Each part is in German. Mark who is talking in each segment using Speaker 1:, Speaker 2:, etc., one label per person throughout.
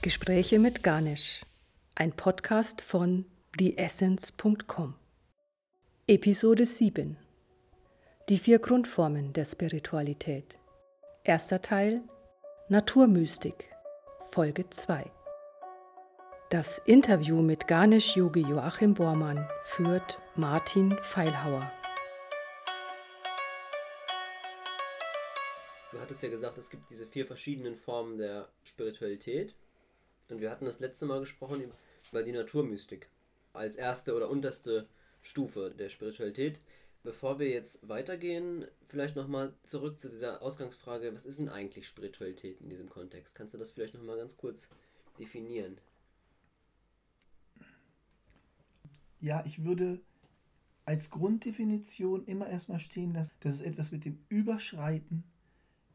Speaker 1: Gespräche mit Ganesh, ein Podcast von theessence.com. Episode 7 Die vier Grundformen der Spiritualität. Erster Teil Naturmystik, Folge 2. Das Interview mit Ganesh Yogi Joachim Bormann führt Martin Feilhauer.
Speaker 2: Du hattest ja gesagt, es gibt diese vier verschiedenen Formen der Spiritualität. Und wir hatten das letzte Mal gesprochen über die Naturmystik als erste oder unterste Stufe der Spiritualität. Bevor wir jetzt weitergehen, vielleicht nochmal zurück zu dieser Ausgangsfrage, was ist denn eigentlich Spiritualität in diesem Kontext? Kannst du das vielleicht nochmal ganz kurz definieren?
Speaker 3: Ja, ich würde als Grunddefinition immer erstmal stehen lassen, dass es etwas mit dem Überschreiten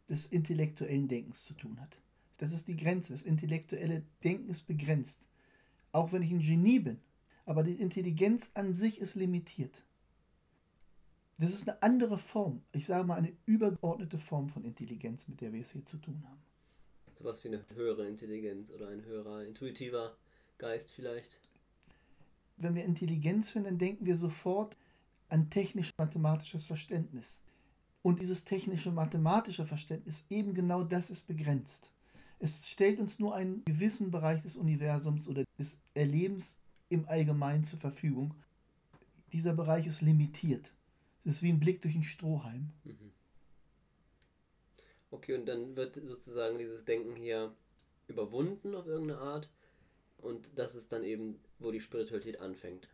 Speaker 3: des intellektuellen Denkens zu tun hat. Das ist die Grenze. Das intellektuelle Denken ist begrenzt. Auch wenn ich ein Genie bin. Aber die Intelligenz an sich ist limitiert. Das ist eine andere Form. Ich sage mal eine übergeordnete Form von Intelligenz, mit der wir es hier zu tun haben.
Speaker 2: Sowas wie eine höhere Intelligenz oder ein höherer intuitiver Geist vielleicht.
Speaker 3: Wenn wir Intelligenz hören, dann denken wir sofort an technisch-mathematisches Verständnis. Und dieses technische mathematische Verständnis, eben genau das ist begrenzt. Es stellt uns nur einen gewissen Bereich des Universums oder des Erlebens im Allgemeinen zur Verfügung. Dieser Bereich ist limitiert. Es ist wie ein Blick durch einen Strohhalm. Mhm.
Speaker 2: Okay, und dann wird sozusagen dieses Denken hier überwunden auf irgendeine Art. Und das ist dann eben, wo die Spiritualität anfängt.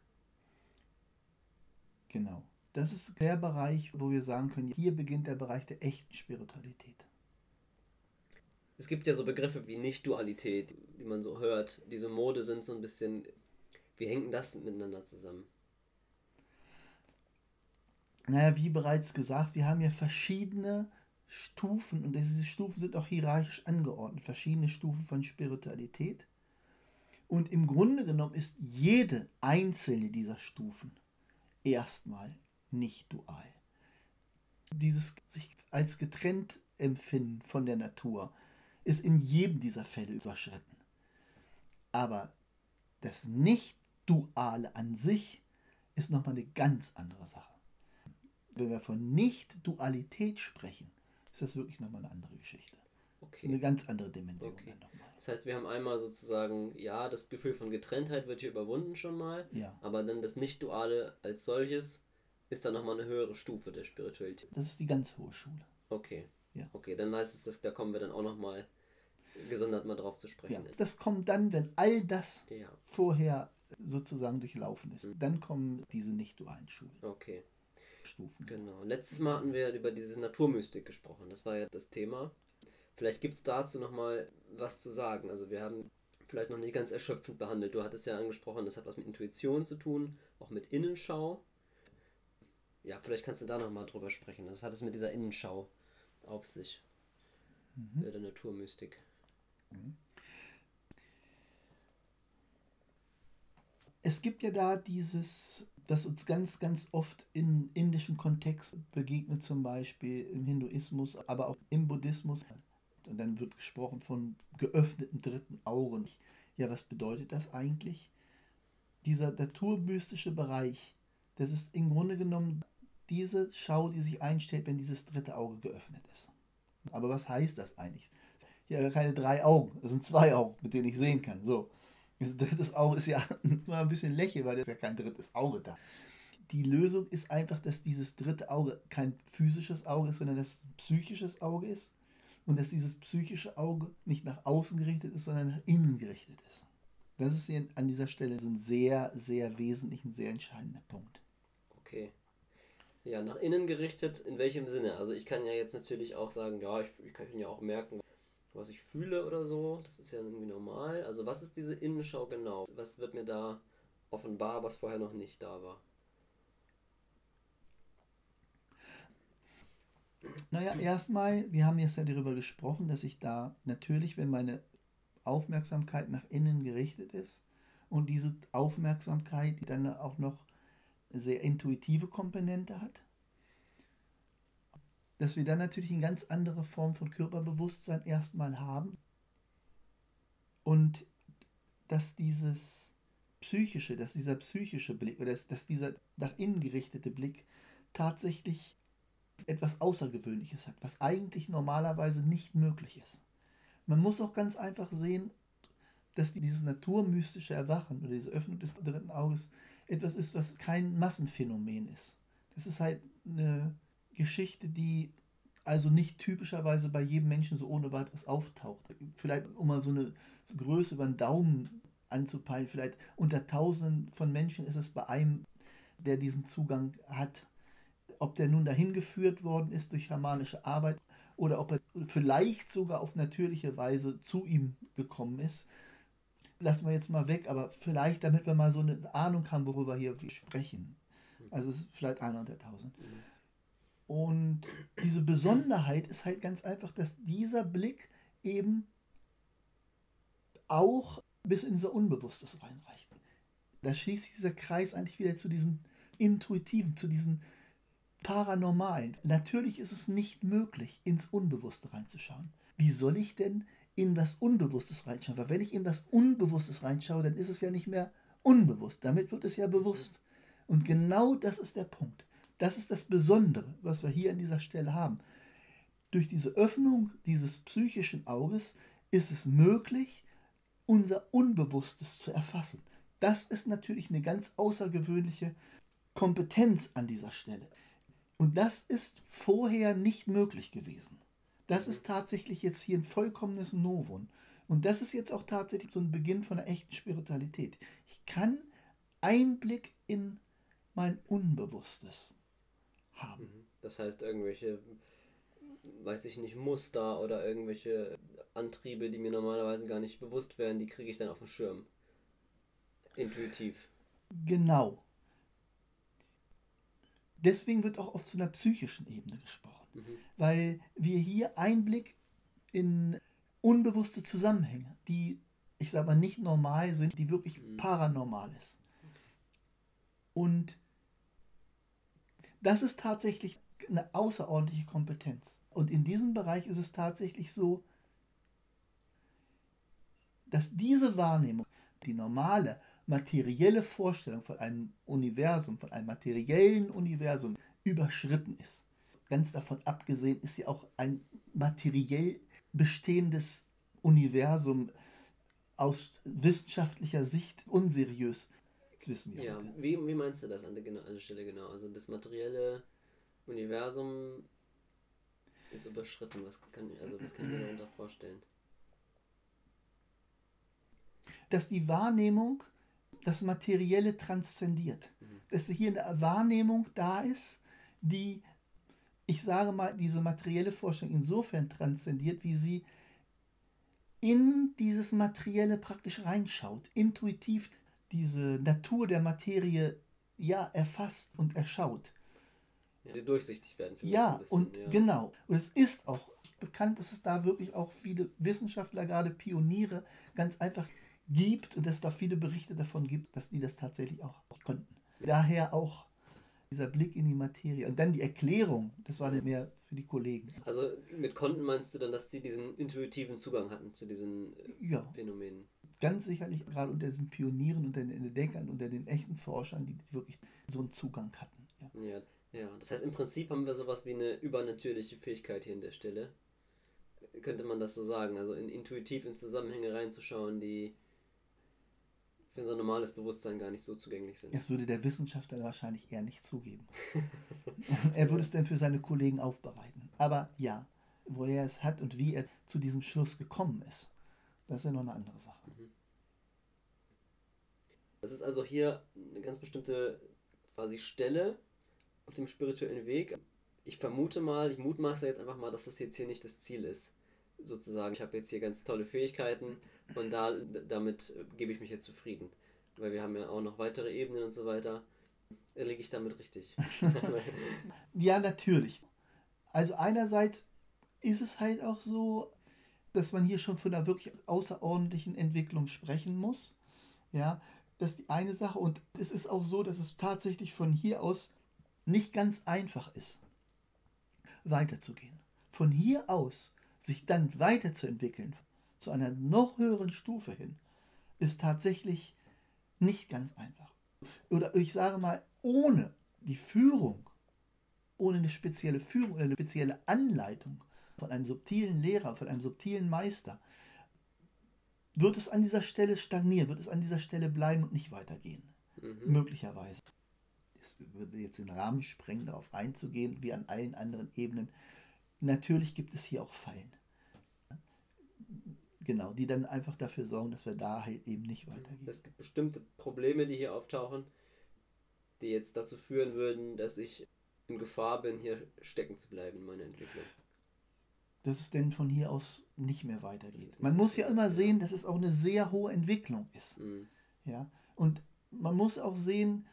Speaker 3: Genau. Das ist der Bereich, wo wir sagen können, hier beginnt der Bereich der echten Spiritualität.
Speaker 2: Es gibt ja so Begriffe wie Nicht-Dualität, die man so hört. Diese Mode sind so ein bisschen. Wie hängt das miteinander zusammen?
Speaker 3: Naja, wie bereits gesagt, wir haben ja verschiedene Stufen und diese Stufen sind auch hierarchisch angeordnet, verschiedene Stufen von Spiritualität. Und im Grunde genommen ist jede einzelne dieser Stufen erstmal nicht dual. Dieses sich als getrennt empfinden von der Natur ist in jedem dieser Fälle überschritten. Aber das Nicht-Duale an sich ist nochmal eine ganz andere Sache. Wenn wir von Nicht-Dualität sprechen, ist das wirklich nochmal eine andere Geschichte. Okay. eine ganz andere Dimension
Speaker 2: okay. Das heißt, wir haben einmal sozusagen, ja, das Gefühl von Getrenntheit wird hier überwunden schon mal,
Speaker 3: ja.
Speaker 2: aber dann das Nicht-Duale als solches ist dann nochmal eine höhere Stufe der Spiritualität.
Speaker 3: Das ist die ganz hohe Schule.
Speaker 2: Okay. Ja. Okay, dann heißt es, dass, da kommen wir dann auch nochmal gesondert mal drauf zu sprechen.
Speaker 3: Ja, das kommt dann, wenn all das ja. vorher sozusagen durchlaufen ist. Mhm. Dann kommen diese nicht dualen Schulen.
Speaker 2: Okay. Stufen. Genau. Letztes Mal hatten wir über diese Naturmystik gesprochen. Das war ja das Thema. Vielleicht gibt es dazu nochmal was zu sagen. Also wir haben vielleicht noch nicht ganz erschöpfend behandelt. Du hattest ja angesprochen, das hat was mit Intuition zu tun, auch mit Innenschau. Ja, vielleicht kannst du da nochmal drüber sprechen. Was hat es mit dieser Innenschau auf sich? Mhm. Der Naturmystik. Mhm.
Speaker 3: Es gibt ja da dieses, das uns ganz, ganz oft im indischen Kontext begegnet, zum Beispiel im Hinduismus, aber auch im Buddhismus. Und dann wird gesprochen von geöffneten dritten Augen. Ja, was bedeutet das eigentlich? Dieser naturmystische Bereich, das ist im Grunde genommen diese Schau, die sich einstellt, wenn dieses dritte Auge geöffnet ist. Aber was heißt das eigentlich? Ja, keine drei Augen, das sind zwei Augen, mit denen ich sehen kann. So. Das dritte Auge ist ja mal ein bisschen lächeln, weil da ist ja kein drittes Auge da. Die Lösung ist einfach, dass dieses dritte Auge kein physisches Auge ist, sondern ein psychisches Auge ist. Und dass dieses psychische Auge nicht nach außen gerichtet ist, sondern nach innen gerichtet ist. Das ist an dieser Stelle so ein sehr, sehr wesentlicher, sehr entscheidender Punkt.
Speaker 2: Okay. Ja, nach innen gerichtet, in welchem Sinne? Also ich kann ja jetzt natürlich auch sagen, ja, ich, ich kann ja auch merken, was ich fühle oder so. Das ist ja irgendwie normal. Also was ist diese Innenschau genau? Was wird mir da offenbar, was vorher noch nicht da war?
Speaker 3: Naja, erstmal, wir haben jetzt ja darüber gesprochen, dass ich da natürlich, wenn meine Aufmerksamkeit nach innen gerichtet ist und diese Aufmerksamkeit, die dann auch noch sehr intuitive Komponente hat. Dass wir dann natürlich eine ganz andere Form von Körperbewusstsein erstmal haben. Und dass dieses psychische, dass dieser psychische Blick oder dass, dass dieser nach innen gerichtete Blick tatsächlich etwas Außergewöhnliches hat, was eigentlich normalerweise nicht möglich ist. Man muss auch ganz einfach sehen, dass dieses naturmystische Erwachen oder diese Öffnung des dritten Auges etwas ist, was kein Massenphänomen ist. Das ist halt eine Geschichte, die also nicht typischerweise bei jedem Menschen so ohne weiteres auftaucht. Vielleicht, um mal so eine Größe über den Daumen anzupeilen, vielleicht unter Tausenden von Menschen ist es bei einem, der diesen Zugang hat. Ob der nun dahin geführt worden ist durch schamanische Arbeit oder ob er vielleicht sogar auf natürliche Weise zu ihm gekommen ist, lassen wir jetzt mal weg, aber vielleicht, damit wir mal so eine Ahnung haben, worüber hier wir sprechen. Also es ist vielleicht einer unter tausend. Und diese Besonderheit ist halt ganz einfach, dass dieser Blick eben auch bis in unser Unbewusstes reinreicht. Da schließt sich dieser Kreis eigentlich wieder zu diesen intuitiven, zu diesen paranormalen. Natürlich ist es nicht möglich, ins Unbewusste reinzuschauen. Wie soll ich denn in das Unbewusstes reinschauen? Weil wenn ich in das Unbewusstes reinschaue, dann ist es ja nicht mehr unbewusst. Damit wird es ja bewusst. Und genau das ist der Punkt. Das ist das Besondere, was wir hier an dieser Stelle haben. Durch diese Öffnung dieses psychischen Auges ist es möglich, unser Unbewusstes zu erfassen. Das ist natürlich eine ganz außergewöhnliche Kompetenz an dieser Stelle. Und das ist vorher nicht möglich gewesen. Das ist tatsächlich jetzt hier ein vollkommenes Novum. Und das ist jetzt auch tatsächlich so ein Beginn von einer echten Spiritualität. Ich kann Einblick in mein Unbewusstes haben. Mhm.
Speaker 2: Das heißt, irgendwelche, weiß ich nicht, Muster oder irgendwelche Antriebe, die mir normalerweise gar nicht bewusst wären, die kriege ich dann auf dem Schirm. Intuitiv.
Speaker 3: Genau. Deswegen wird auch oft zu einer psychischen Ebene gesprochen, mhm. weil wir hier Einblick in unbewusste Zusammenhänge, die, ich sage mal, nicht normal sind, die wirklich mhm. paranormal ist. Und das ist tatsächlich eine außerordentliche Kompetenz. Und in diesem Bereich ist es tatsächlich so, dass diese Wahrnehmung, die normale materielle Vorstellung von einem Universum, von einem materiellen Universum überschritten ist. Ganz davon abgesehen ist sie auch ein materiell bestehendes Universum aus wissenschaftlicher Sicht unseriös das wissen wir.
Speaker 2: Ja, wie, wie meinst du das an der, an der Stelle genau? Also das materielle Universum ist überschritten. Was kann, also was kann ich mir darunter vorstellen?
Speaker 3: Dass die Wahrnehmung das Materielle transzendiert. Mhm. Dass hier eine Wahrnehmung da ist, die, ich sage mal, diese materielle Vorstellung insofern transzendiert, wie sie in dieses Materielle praktisch reinschaut, intuitiv diese Natur der Materie ja erfasst und erschaut.
Speaker 2: Ja, die durchsichtig werden.
Speaker 3: ja, bisschen, und ja. genau. Und es ist auch bekannt, dass es da wirklich auch viele Wissenschaftler, gerade Pioniere, ganz einfach gibt und dass es da viele Berichte davon gibt, dass die das tatsächlich auch konnten. Daher auch dieser Blick in die Materie und dann die Erklärung, das war dann mehr für die Kollegen.
Speaker 2: Also mit konnten meinst du dann, dass sie diesen intuitiven Zugang hatten zu diesen äh, ja. Phänomenen?
Speaker 3: ganz sicherlich gerade unter diesen Pionieren, unter den Entdeckern, unter den echten Forschern, die wirklich so einen Zugang hatten.
Speaker 2: Ja. ja. ja, das heißt im Prinzip haben wir sowas wie eine übernatürliche Fähigkeit hier in der Stelle. Könnte man das so sagen, also in, intuitiv in Zusammenhänge reinzuschauen, die für so ein normales Bewusstsein gar nicht so zugänglich sind.
Speaker 3: Das würde der Wissenschaftler wahrscheinlich eher nicht zugeben. er würde es dann für seine Kollegen aufbereiten. Aber ja, wo er es hat und wie er zu diesem Schluss gekommen ist, das ist ja noch eine andere Sache. Mhm.
Speaker 2: Das ist also hier eine ganz bestimmte quasi Stelle auf dem spirituellen Weg. Ich vermute mal, ich mutmaße jetzt einfach mal, dass das jetzt hier nicht das Ziel ist. Sozusagen, ich habe jetzt hier ganz tolle Fähigkeiten und da, damit gebe ich mich jetzt zufrieden. Weil wir haben ja auch noch weitere Ebenen und so weiter. Liege ich damit richtig?
Speaker 3: ja, natürlich. Also einerseits ist es halt auch so, dass man hier schon von einer wirklich außerordentlichen Entwicklung sprechen muss. Ja, das ist die eine Sache. Und es ist auch so, dass es tatsächlich von hier aus nicht ganz einfach ist, weiterzugehen. Von hier aus sich dann weiterzuentwickeln, zu einer noch höheren Stufe hin, ist tatsächlich nicht ganz einfach. Oder ich sage mal, ohne die Führung, ohne eine spezielle Führung oder eine spezielle Anleitung von einem subtilen Lehrer, von einem subtilen Meister, wird es an dieser Stelle stagnieren, wird es an dieser Stelle bleiben und nicht weitergehen. Mhm. Möglicherweise. Es würde jetzt den Rahmen sprengen, darauf einzugehen, wie an allen anderen Ebenen. Natürlich gibt es hier auch Fallen. Genau, die dann einfach dafür sorgen, dass wir da halt eben nicht weitergehen.
Speaker 2: Es gibt bestimmte Probleme, die hier auftauchen, die jetzt dazu führen würden, dass ich in Gefahr bin, hier stecken zu bleiben in meiner Entwicklung.
Speaker 3: Dass es denn von hier aus nicht mehr weitergeht. Man muss ja immer sehen, dass es auch eine sehr hohe Entwicklung ist. Mhm. Ja? Und man muss auch sehen,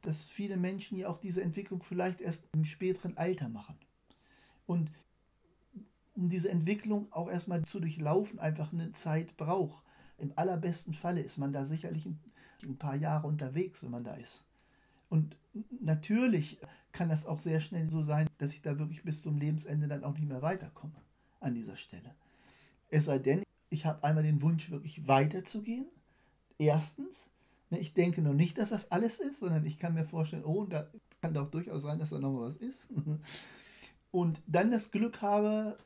Speaker 3: dass viele Menschen ja auch diese Entwicklung vielleicht erst im späteren Alter machen. Und um diese Entwicklung auch erstmal zu durchlaufen, einfach eine Zeit braucht. Im allerbesten Falle ist man da sicherlich ein, paar Jahre unterwegs, wenn man da ist. Und natürlich kann das auch sehr schnell so sein, dass ich da wirklich bis zum Lebensende dann auch nicht mehr weiterkomme an dieser Stelle. Es sei denn, ich habe einmal den Wunsch, wirklich weiterzugehen. Erstens, ne, ich denke noch nicht, dass das alles ist, sondern ich kann mir vorstellen, oh, da kann doch durchaus sein, dass da noch was ist. Und dann das Glück habe,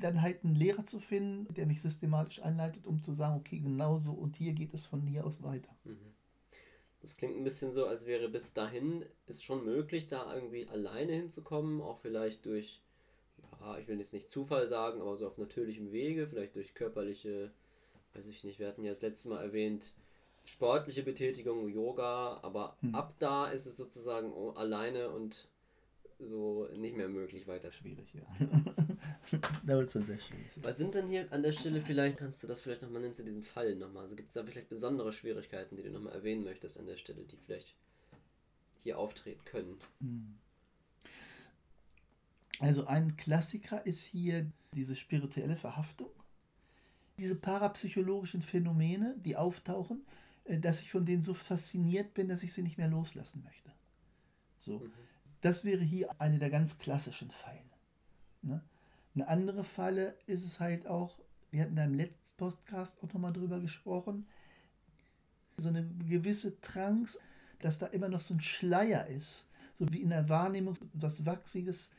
Speaker 3: dann halt einen Lehrer zu finden, der mich systematisch anleitet, um zu sagen, okay, genau so und hier geht es von hier aus weiter. Mhm.
Speaker 2: Das klingt ein bisschen so, als wäre bis dahin es schon möglich, da irgendwie alleine hinzukommen, auch vielleicht durch, ja, ich will jetzt nicht Zufall sagen, aber so auf natürlichem Wege, vielleicht durch körperliche, weiß ich nicht, wir hatten ja das letzte Mal erwähnt, sportliche Betätigung, Yoga, aber hm. ab da ist es sozusagen alleine und so nicht mehr möglich weiter.
Speaker 3: Schwierig, ja. da wird es dann sehr schwierig.
Speaker 2: Was sind denn hier an der Stelle vielleicht, kannst du das vielleicht nochmal nennen zu diesen Fallen nochmal? Also gibt es da vielleicht besondere Schwierigkeiten, die du nochmal erwähnen möchtest an der Stelle, die vielleicht hier auftreten können? Hm.
Speaker 3: Also ein Klassiker ist hier diese spirituelle Verhaftung. Diese parapsychologischen Phänomene, die auftauchen, äh, dass ich von denen so fasziniert bin, dass ich sie nicht mehr loslassen möchte. So. Mhm. Das wäre hier eine der ganz klassischen Fallen. Ne? Eine andere Falle ist es halt auch, wir hatten da im letzten Podcast auch nochmal drüber gesprochen, so eine gewisse Trance, dass da immer noch so ein Schleier ist, so wie in der Wahrnehmung was Wachsiges,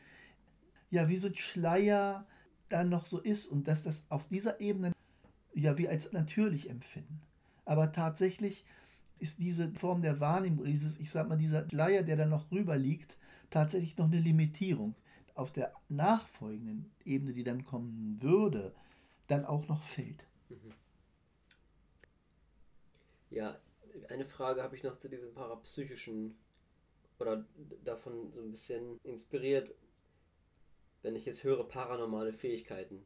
Speaker 3: ja, wie so ein Schleier da noch so ist und dass das auf dieser Ebene ja wie als natürlich empfinden. Aber tatsächlich ist diese Form der Wahrnehmung, dieses, ich sag mal, dieser Schleier, der da noch rüber liegt, tatsächlich noch eine Limitierung auf der nachfolgenden Ebene, die dann kommen würde, dann auch noch fällt. Mhm.
Speaker 2: Ja, eine Frage habe ich noch zu diesem parapsychischen oder davon so ein bisschen inspiriert. Wenn ich jetzt höre paranormale Fähigkeiten,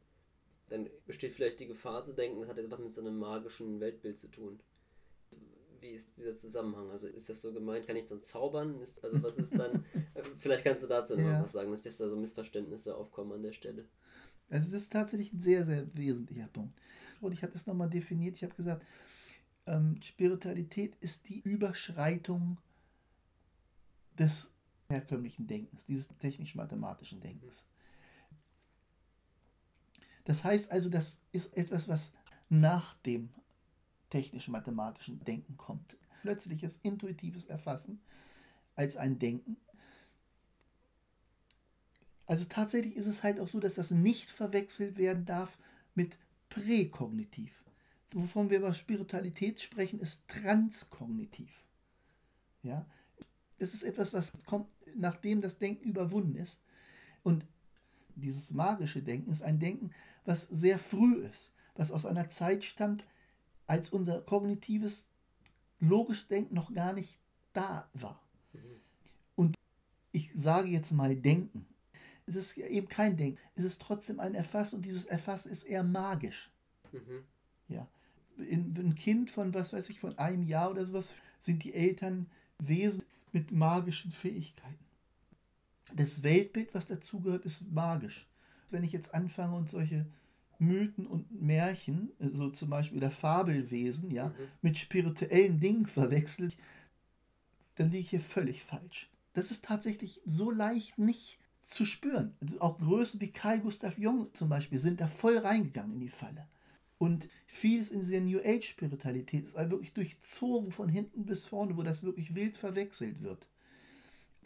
Speaker 2: dann besteht vielleicht die Gefahr zu denken, das hat jetzt was mit so einem magischen Weltbild zu tun wie ist dieser Zusammenhang? Also ist das so gemeint, kann ich dann zaubern? Ist, also was ist dann, äh, vielleicht kannst du dazu noch ja. was sagen, dass da so Missverständnisse aufkommen an der Stelle.
Speaker 3: Also das ist tatsächlich ein sehr, sehr wesentlicher Punkt. Und ich habe das nochmal definiert, ich habe gesagt, ähm, Spiritualität ist die Überschreitung des herkömmlichen Denkens, dieses technisch-mathematischen Denkens. Das heißt also, das ist etwas, was nach dem technisch-mathematischen Denken kommt. Plötzliches intuitives Erfassen als ein Denken. Also tatsächlich ist es halt auch so, dass das nicht verwechselt werden darf mit präkognitiv. Wovon wir über Spiritualität sprechen, ist transkognitiv. Ja? Das ist etwas, was kommt, nachdem das Denken überwunden ist. Und dieses magische Denken ist ein Denken, was sehr früh ist, was aus einer Zeit stammt, als unser kognitives, logisches Denken noch gar nicht da war. Mhm. Und ich sage jetzt mal Denken. Es ist eben kein Denken. Es ist trotzdem ein Erfassen und dieses Erfassen ist eher magisch. Mhm. Ja. In, ein Kind von, was weiß ich, von einem Jahr oder sowas, sind die Eltern Wesen mit magischen Fähigkeiten. Das Weltbild, was dazugehört, ist magisch. Wenn ich jetzt anfange und solche Mythen und Märchen, so zum Beispiel der Fabelwesen, ja, mhm. mit spirituellen Dingen verwechselt, dann liege ich hier völlig falsch. Das ist tatsächlich so leicht nicht zu spüren. Also auch Größen wie Carl Gustav Jung zum Beispiel sind da voll reingegangen in die Falle. Und vieles in dieser New Age-Spiritualität ist also wirklich durchzogen von hinten bis vorne, wo das wirklich wild verwechselt wird.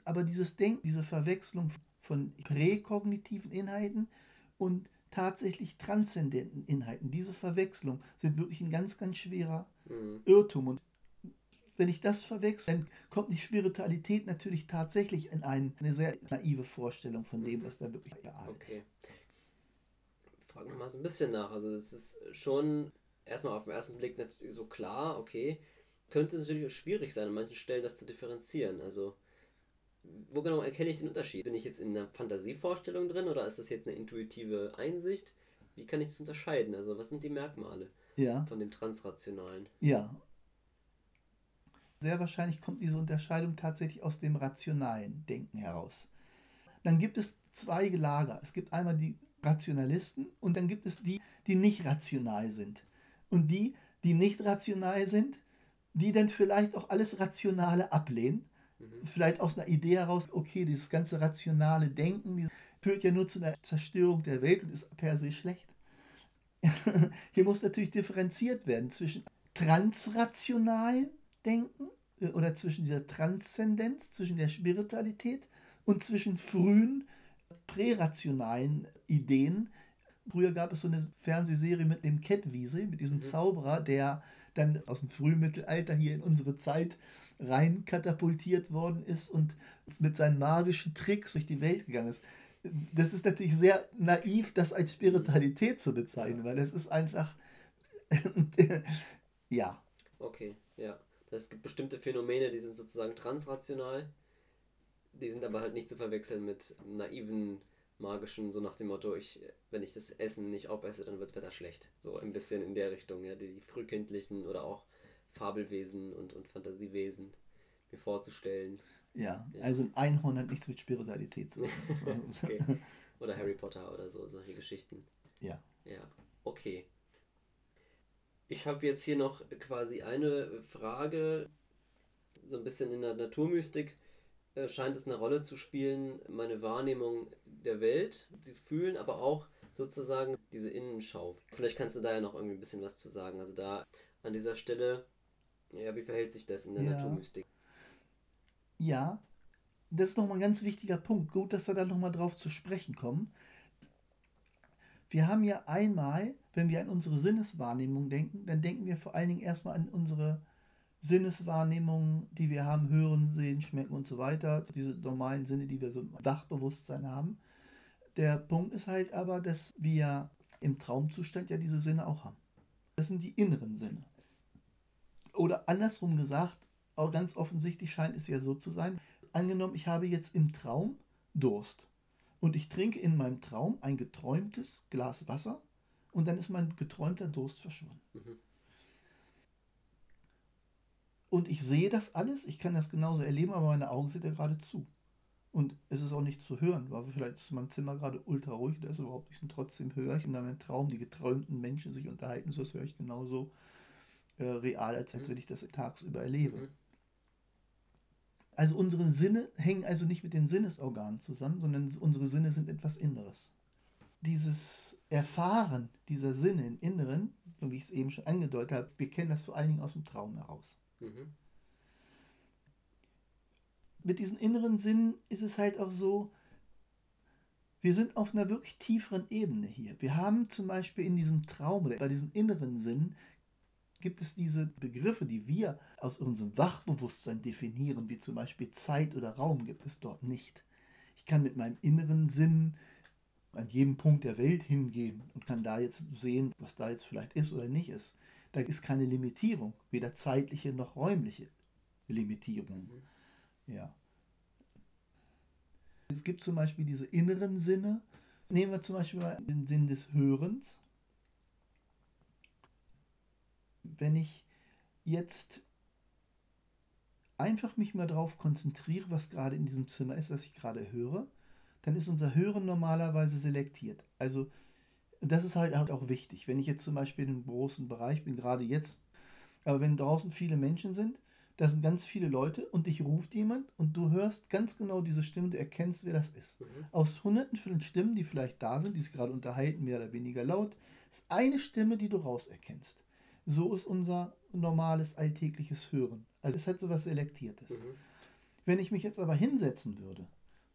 Speaker 3: Aber dieses Denken, diese Verwechslung von präkognitiven Inhalten und tatsächlich transzendenten Inhalten, diese Verwechslung sind wirklich ein ganz, ganz schwerer mhm. Irrtum. Und wenn ich das verwechsel, dann kommt die Spiritualität natürlich tatsächlich in eine sehr naive Vorstellung von dem, mhm. was da wirklich real okay. ist
Speaker 2: frage nochmal so ein bisschen nach. Also es ist schon erstmal auf den ersten Blick natürlich so klar, okay. Könnte natürlich auch schwierig sein, an manchen Stellen das zu differenzieren. Also wo genau erkenne ich den Unterschied? Bin ich jetzt in einer Fantasievorstellung drin oder ist das jetzt eine intuitive Einsicht? Wie kann ich das unterscheiden? Also was sind die Merkmale
Speaker 3: ja.
Speaker 2: von dem Transrationalen?
Speaker 3: Ja. Sehr wahrscheinlich kommt diese Unterscheidung tatsächlich aus dem rationalen Denken heraus. Dann gibt es zwei Lager. Es gibt einmal die Rationalisten und dann gibt es die, die nicht rational sind. Und die, die nicht rational sind, die dann vielleicht auch alles Rationale ablehnen. Mhm. Vielleicht aus einer Idee heraus, okay, dieses ganze rationale Denken führt ja nur zu einer Zerstörung der Welt und ist per se schlecht. Hier muss natürlich differenziert werden zwischen transrational Denken äh, oder zwischen dieser Transzendenz, zwischen der Spiritualität und zwischen frühen prärationalen Ideen. Früher gab es so eine Fernsehserie mit dem Kettwiese, mit diesem mhm. Zauberer, der dann aus dem Frühmittelalter hier in unsere Zeit rein katapultiert worden ist und mit seinen magischen Tricks durch die Welt gegangen ist. Das ist natürlich sehr naiv, das als Spiritualität zu bezeichnen, weil es ist einfach, ja.
Speaker 2: Okay, ja. Es gibt bestimmte Phänomene, die sind sozusagen transrational die sind aber halt nicht zu verwechseln mit naiven, magischen, so nach dem Motto, ich, wenn ich das Essen nicht aufesse, dann wird das Wetter schlecht. So ein bisschen in der Richtung, ja, die frühkindlichen oder auch Fabelwesen und, und Fantasiewesen mir vorzustellen.
Speaker 3: Ja, ja. also ein Einhorn hat nichts mit Spiritualität zu tun.
Speaker 2: okay. Oder Harry Potter oder so, solche Geschichten.
Speaker 3: Ja.
Speaker 2: Ja, okay. Ich habe jetzt hier noch quasi eine Frage, so ein bisschen in der Naturmystik äh, scheint es eine Rolle zu spielen, meine Wahrnehmung der Welt zu fühlen, aber auch sozusagen diese Innenschau. Vielleicht kannst du da ja noch irgendwie ein bisschen was zu sagen. Also da an dieser Stelle, ja, wie verhält sich das in der ja. Naturmystik?
Speaker 3: Ja, das ist nochmal ein ganz wichtiger Punkt. Gut, dass wir da nochmal drauf zu sprechen kommen. Wir haben ja einmal, wenn wir an unsere Sinneswahrnehmung denken, dann denken wir vor allen Dingen erstmal an unsere Sinneswahrnehmungen, die wir haben, hören, sehen, schmecken und so weiter, diese normalen Sinne, die wir so im Wachbewusstsein haben. Der Punkt ist halt aber, dass wir im Traumzustand ja diese Sinne auch haben. Das sind die inneren Sinne. Oder andersrum gesagt, auch ganz offensichtlich scheint es ja so zu sein, angenommen, ich habe jetzt im Traum Durst und ich trinke in meinem Traum ein geträumtes Glas Wasser und dann ist mein geträumter Durst verschwunden. Mhm. Und ich sehe das alles, ich kann das genauso erleben, aber meine Augen sind ja gerade zu. Und es ist auch nicht zu hören, weil vielleicht ist mein Zimmer gerade ultra ruhig, da ist überhaupt nichts und trotzdem höre ich in meinem Traum die geträumten Menschen sich unterhalten, so das höre ich genauso äh, real, als, als wenn ich das tagsüber erlebe. Mhm. Also unsere Sinne hängen also nicht mit den Sinnesorganen zusammen, sondern unsere Sinne sind etwas Inneres. Dieses Erfahren dieser Sinne im Inneren, so wie ich es eben schon angedeutet habe, wir kennen das vor allen Dingen aus dem Traum heraus. Mhm. Mit diesen inneren Sinnen ist es halt auch so, wir sind auf einer wirklich tieferen Ebene hier. Wir haben zum Beispiel in diesem Traum, bei diesen inneren Sinnen, gibt es diese Begriffe, die wir aus unserem Wachbewusstsein definieren, wie zum Beispiel Zeit oder Raum, gibt es dort nicht. Ich kann mit meinem inneren Sinn an jedem Punkt der Welt hingehen und kann da jetzt sehen, was da jetzt vielleicht ist oder nicht ist. Da ist keine Limitierung, weder zeitliche noch räumliche Limitierung. Mhm. Ja. Es gibt zum Beispiel diese inneren Sinne. Nehmen wir zum Beispiel mal den Sinn des Hörens. Wenn ich jetzt einfach mich mal darauf konzentriere, was gerade in diesem Zimmer ist, was ich gerade höre, dann ist unser Hören normalerweise selektiert. Also das ist halt auch wichtig. Wenn ich jetzt zum Beispiel in einem großen Bereich bin, gerade jetzt, aber wenn draußen viele Menschen sind, da sind ganz viele Leute und dich ruft jemand und du hörst ganz genau diese Stimme, du erkennst, wer das ist.
Speaker 2: Mhm.
Speaker 3: Aus hunderten von Stimmen, die vielleicht da sind, die sich gerade unterhalten, mehr oder weniger laut, ist eine Stimme, die du rauserkennst. So ist unser normales alltägliches Hören. Also es hat so was Selektiertes.
Speaker 2: Mhm.
Speaker 3: Wenn ich mich jetzt aber hinsetzen würde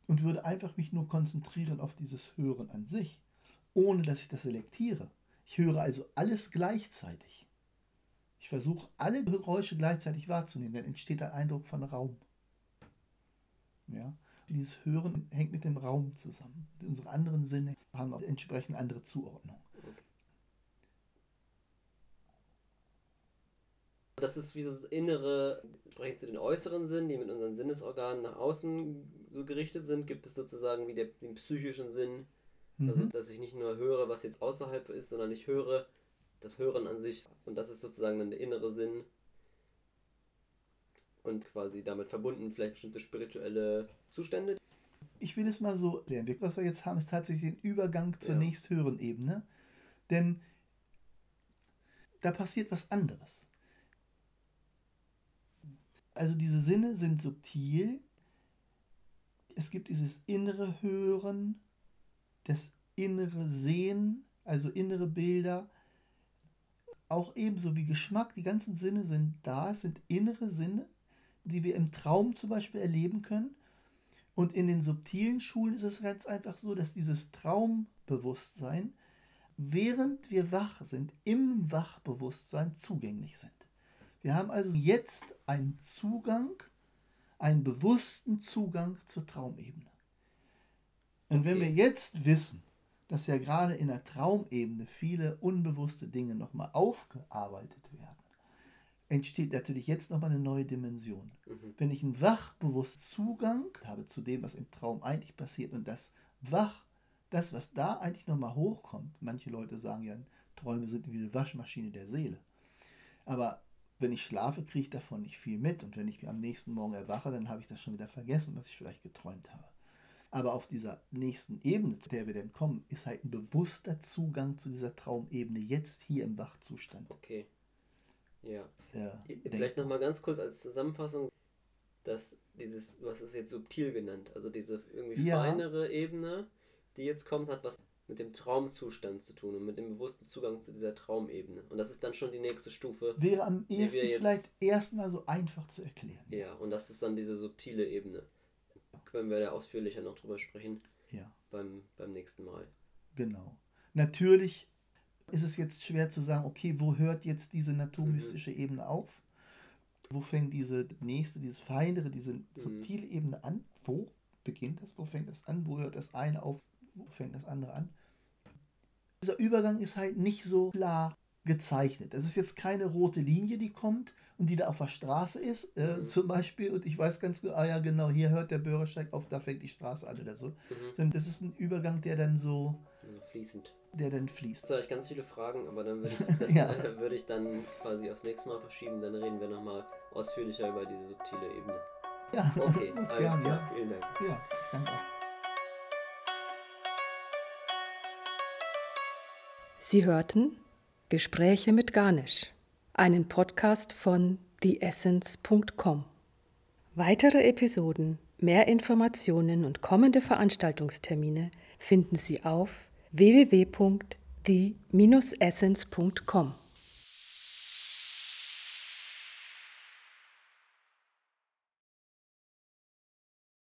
Speaker 3: und würde einfach mich nur konzentrieren auf dieses Hören an sich, ohne dass ich das selektiere, ich höre also alles gleichzeitig. Ich versuche alle Geräusche gleichzeitig wahrzunehmen, dann entsteht ein Eindruck von Raum. Ja? Dieses Hören hängt mit dem Raum zusammen. Unsere anderen Sinne haben auch entsprechend andere Zuordnung.
Speaker 2: Das ist wie so das innere, sprechen zu den äußeren Sinnen, die mit unseren Sinnesorganen nach außen so gerichtet sind, gibt es sozusagen wie der, den psychischen Sinn, also
Speaker 3: Mhm.
Speaker 2: dass ich nicht nur höre, was jetzt außerhalb ist, sondern ich höre das Hören an sich und das ist sozusagen dann der innere Sinn und quasi damit verbunden vielleicht bestimmte spirituelle Zustände.
Speaker 3: Ich will es mal so lernen. Was wir jetzt haben, ist tatsächlich den Übergang zur
Speaker 2: Ja.
Speaker 3: nächsthöheren Ebene. Denn da passiert was anderes. Also diese Sinne sind subtil. Es gibt dieses innere Hören, das innere Sehen, also innere Bilder. Auch ebenso wie Geschmack, die ganzen Sinne sind da, es sind innere Sinne, die wir im Traum zum Beispiel erleben können. Und in den subtilen Schulen ist es ganz einfach so, dass dieses Traumbewusstsein, während wir wach sind, im Wachbewusstsein zugänglich sind. Wir haben also jetzt einen Zugang, einen bewussten Zugang zur Traumebene. Und wenn wir jetzt wissen, dass ja gerade in der Traumebene viele unbewusste Dinge nochmal aufgearbeitet werden, entsteht natürlich jetzt nochmal eine neue Dimension.
Speaker 2: Mhm.
Speaker 3: Wenn ich einen wachbewussten Zugang habe zu dem, was im Traum eigentlich passiert und das wach, das, was da eigentlich nochmal hochkommt, manche Leute sagen ja, Träume sind wie eine Waschmaschine der Seele. Aber wenn ich schlafe, kriege ich davon nicht viel mit. Und wenn ich am nächsten Morgen erwache, dann habe ich das schon wieder vergessen, was ich vielleicht geträumt habe. Aber auf dieser nächsten Ebene, zu der wir denn kommen, ist halt ein bewusster Zugang zu dieser Traumebene jetzt hier im Wachzustand.
Speaker 2: Okay. Ja.
Speaker 3: Äh,
Speaker 2: Vielleicht nochmal ganz kurz als Zusammenfassung, dass dieses, du hast es jetzt subtil genannt, also diese irgendwie
Speaker 3: Ja.
Speaker 2: feinere Ebene, die jetzt kommt, hat was mit dem Traumzustand zu tun und mit dem bewussten Zugang zu dieser Traumebene. Und das ist dann schon die nächste Stufe.
Speaker 3: wäre am ehesten vielleicht erstmal so einfach zu erklären.
Speaker 2: Ja, und das ist dann diese subtile Ebene. Können wir da ausführlicher noch drüber sprechen
Speaker 3: Ja,
Speaker 2: beim, beim nächsten Mal.
Speaker 3: genau. Natürlich ist es jetzt schwer zu sagen, okay, wo hört jetzt diese naturmystische Ebene auf? Wo fängt diese nächste, dieses feinere, diese subtile Ebene an? Wo beginnt das? Wo fängt das an? Wo hört das eine auf? Wo fängt das andere an? Dieser Übergang ist halt nicht so klar gezeichnet. Das ist jetzt keine rote Linie, die kommt und die da auf der Straße ist, äh,
Speaker 2: Mhm.
Speaker 3: zum Beispiel, und ich weiß ganz genau, ah ja genau, hier hört der Bürgersteig auf, da fängt die Straße an oder so.
Speaker 2: Mhm.
Speaker 3: Sondern das ist ein Übergang, der dann so,
Speaker 2: Also fließend.
Speaker 3: der dann fließt.
Speaker 2: Jetzt habe ich ganz viele Fragen, aber dann würde ich, das,
Speaker 3: Ja.
Speaker 2: äh, würde ich dann quasi aufs nächste Mal verschieben. Dann reden wir nochmal ausführlicher über diese subtile Ebene.
Speaker 3: Ja,
Speaker 2: Okay, alles
Speaker 3: gern,
Speaker 2: klar. Vielen Dank.
Speaker 3: Ja, ja danke
Speaker 1: Sie hörten Gespräche mit Garnisch, einen Podcast von theessence.com. Weitere Episoden, mehr Informationen und kommende Veranstaltungstermine finden Sie auf www.the-essence.com.